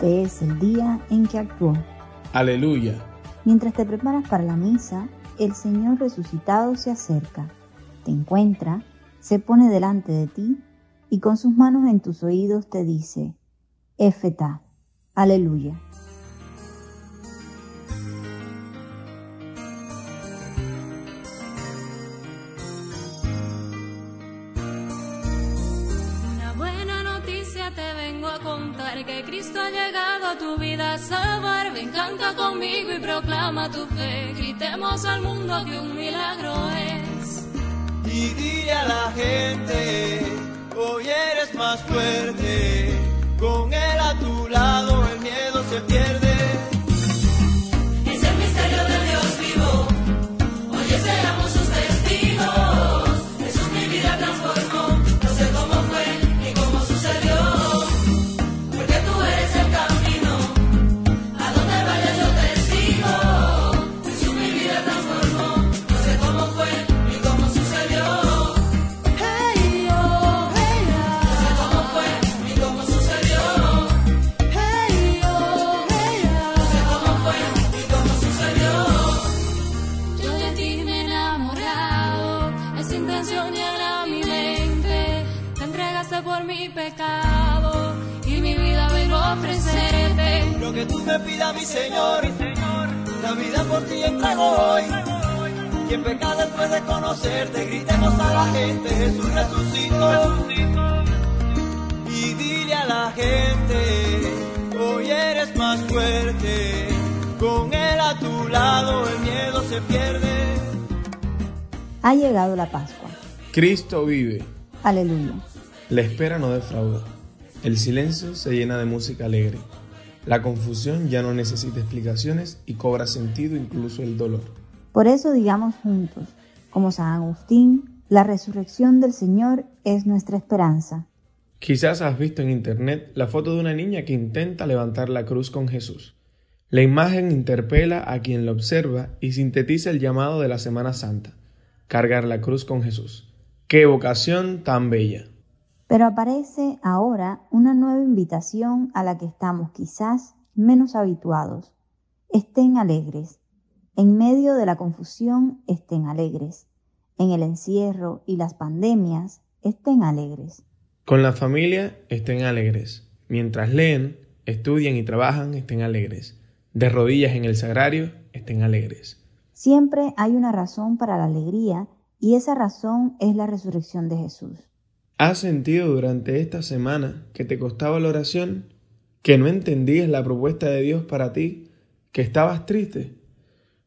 Este es el día en que actuó. Aleluya. Mientras te preparas para la misa, el Señor resucitado se acerca, te encuentra, se pone delante de ti y con sus manos en tus oídos te dice, Éfeta, aleluya. Cristo ha llegado a tu vida a salvar. Ven, canta conmigo y proclama tu fe. Gritemos al mundo que un milagro es. Y dile a la gente, hoy eres más fuerte. Con él a tu lado el miedo se pierde. Ofrecerte. Lo que tú me pidas, mi Señor, la vida por ti entrego hoy. Quien peca después de conocerte, gritemos a la gente, Jesús resucitó. Y dile a la gente, hoy eres más fuerte, con él a tu lado el miedo se pierde. Ha llegado la Pascua. Cristo vive. Aleluya. La espera no defrauda. El silencio se llena de música alegre. La confusión ya no necesita explicaciones y cobra sentido incluso el dolor. Por eso digamos juntos, como San Agustín, la resurrección del Señor es nuestra esperanza. Quizás has visto en internet la foto de una niña que intenta levantar la cruz con Jesús. La imagen interpela a quien la observa y sintetiza el llamado de la Semana Santa, cargar la cruz con Jesús. ¡Qué vocación tan bella! Pero aparece ahora una nueva invitación a la que estamos quizás menos habituados. Estén alegres. En medio de la confusión, estén alegres. En el encierro y las pandemias, estén alegres. Con la familia, estén alegres. Mientras leen, estudian y trabajan, estén alegres. De rodillas en el sagrario, estén alegres. Siempre hay una razón para la alegría y esa razón es la resurrección de Jesús. ¿Has sentido durante esta semana que te costaba la oración? ¿Que no entendías la propuesta de Dios para ti? ¿Que estabas triste?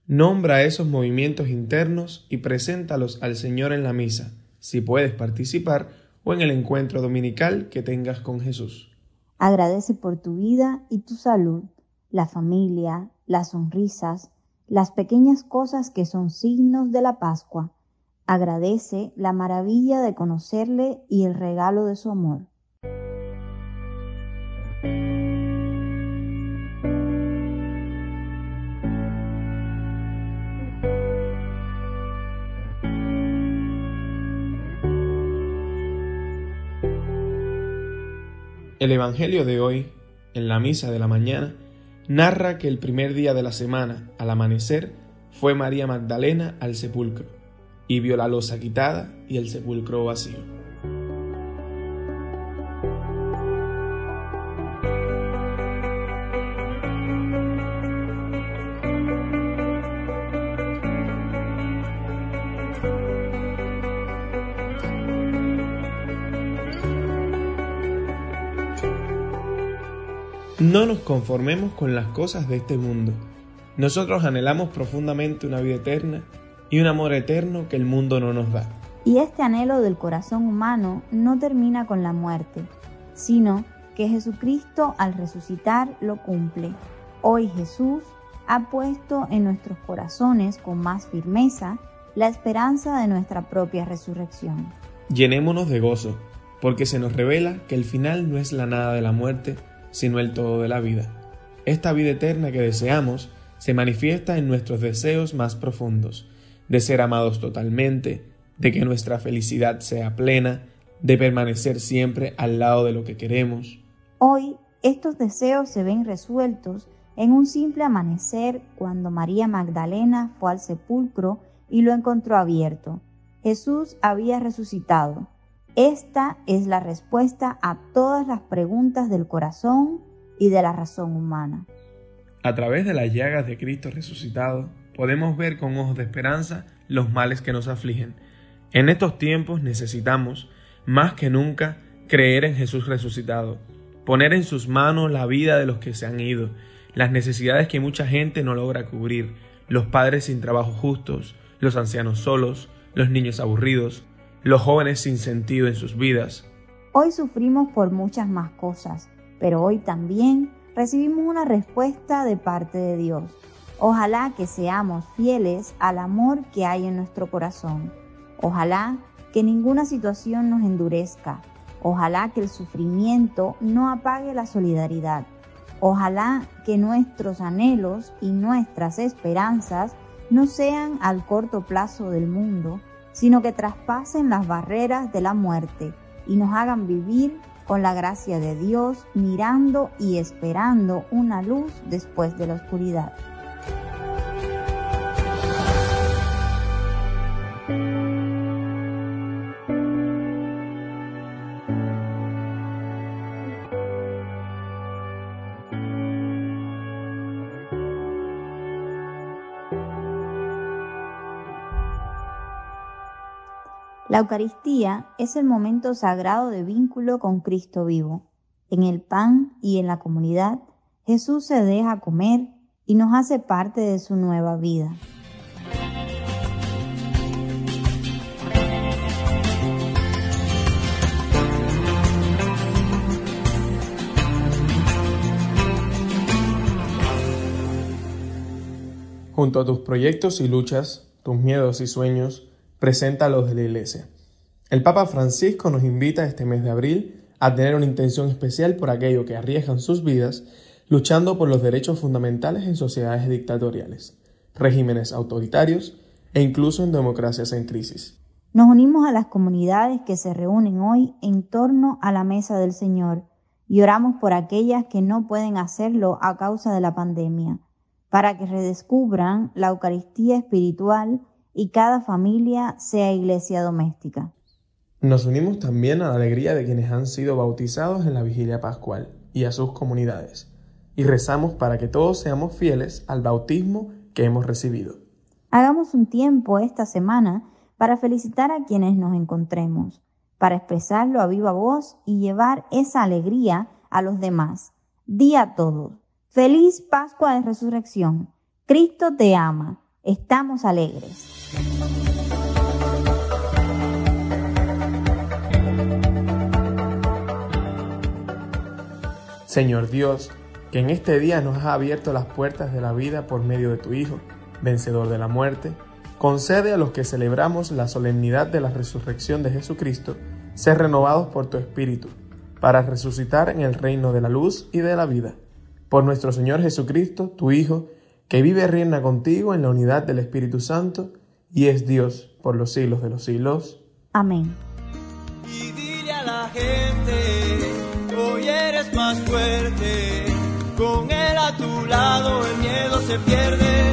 Nombra esos movimientos internos y preséntalos al Señor en la misa, si puedes participar, o en el encuentro dominical que tengas con Jesús. Agradece por tu vida y tu salud, la familia, las sonrisas, las pequeñas cosas que son signos de la Pascua Agradece la maravilla de conocerle y el regalo de su amor. El Evangelio de hoy, en la misa de la mañana, narra que el primer día de la semana, al amanecer, fue María Magdalena al sepulcro y vio la losa quitada y el sepulcro vacío. No nos conformemos con las cosas de este mundo. Nosotros anhelamos profundamente una vida eterna y un amor eterno que el mundo no nos da. Y este anhelo del corazón humano no termina con la muerte, sino que Jesucristo al resucitar lo cumple. Hoy Jesús ha puesto en nuestros corazones con más firmeza la esperanza de nuestra propia resurrección. Llenémonos de gozo, porque se nos revela que el final no es la nada de la muerte, sino el todo de la vida. Esta vida eterna que deseamos se manifiesta en nuestros deseos más profundos, de ser amados totalmente, de que nuestra felicidad sea plena, de permanecer siempre al lado de lo que queremos. Hoy Estos deseos se ven resueltos en un simple amanecer cuando María Magdalena fue al sepulcro y lo encontró abierto. Jesús había resucitado. Esta es la respuesta a todas las preguntas del corazón y de la razón humana. A través de las llagas de Cristo resucitado, podemos ver con ojos de esperanza los males que nos afligen. En estos tiempos necesitamos, más que nunca, creer en Jesús resucitado, poner en sus manos la vida de los que se han ido, las necesidades que mucha gente no logra cubrir, los padres sin trabajo justos, los ancianos solos, los niños aburridos, los jóvenes sin sentido en sus vidas. Hoy sufrimos por muchas más cosas, pero hoy también recibimos una respuesta de parte de Dios. Ojalá que seamos fieles al amor que hay en nuestro corazón. Ojalá que ninguna situación nos endurezca. Ojalá que el sufrimiento no apague la solidaridad. Ojalá que nuestros anhelos y nuestras esperanzas no sean al corto plazo del mundo, sino que traspasen las barreras de la muerte y nos hagan vivir con la gracia de Dios, mirando y esperando una luz después de la oscuridad. La Eucaristía es el momento sagrado de vínculo con Cristo vivo. En el pan y en la comunidad, Jesús se deja comer y nos hace parte de su nueva vida. Junto a tus proyectos y luchas, tus miedos y sueños, presenta a los de la Iglesia. El Papa Francisco nos invita este mes de abril a tener una intención especial por aquello que arriesgan sus vidas luchando por los derechos fundamentales en sociedades dictatoriales, regímenes autoritarios e incluso en democracias en crisis. Nos unimos a las comunidades que se reúnen hoy en torno a la mesa del Señor y oramos por aquellas que no pueden hacerlo a causa de la pandemia, para que redescubran la Eucaristía espiritual y cada familia sea iglesia doméstica. Nos unimos también a la alegría de quienes han sido bautizados en la vigilia pascual y a sus comunidades, y rezamos para que todos seamos fieles al bautismo que hemos recibido. Hagamos un tiempo esta semana para felicitar a quienes nos encontremos, para expresarlo a viva voz y llevar esa alegría a los demás. Día a todos. Feliz Pascua de Resurrección. Cristo te ama. Estamos alegres. Señor Dios, que en este día nos has abierto las puertas de la vida por medio de tu Hijo, vencedor de la muerte, concede a los que celebramos la solemnidad de la resurrección de Jesucristo ser renovados por tu Espíritu, para resucitar en el reino de la luz y de la vida. Por nuestro Señor Jesucristo, tu Hijo, que vive y reina contigo en la unidad del Espíritu Santo, y es Dios por los siglos de los siglos. Amén. Y dile a la gente, hoy eres más fuerte, con él a tu lado el miedo se pierde.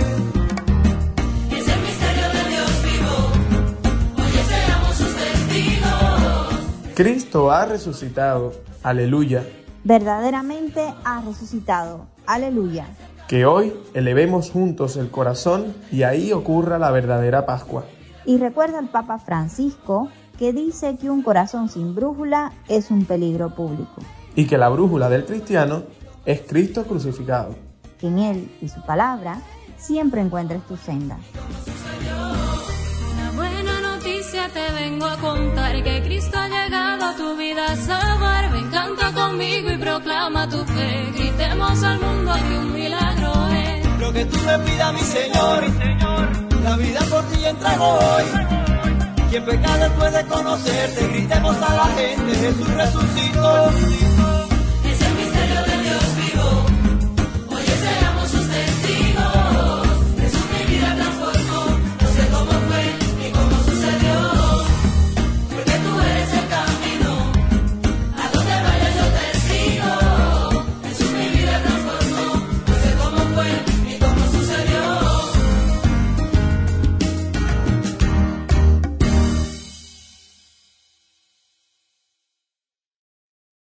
Es el misterio de Dios vivo, hoy seamos sus testigos. Cristo ha resucitado. Aleluya. Verdaderamente ha resucitado. Aleluya. Que hoy elevemos juntos el corazón y ahí ocurra la verdadera Pascua. Y recuerda al Papa Francisco que dice que un corazón sin brújula es un peligro público. Y que la brújula del cristiano es Cristo crucificado. Que en Él y su palabra siempre encuentres tu senda. Una buena noticia te vengo a contar que Cristo ha llegado a tu vida a salvar. Ven, canta y proclama tu fe. Gritemos al mundo que un milagro es. Lo que tú me pidas, mi Señor, la vida por ti entrego hoy. Quien peca después de conocerte, gritemos a la gente, Jesús resucitó.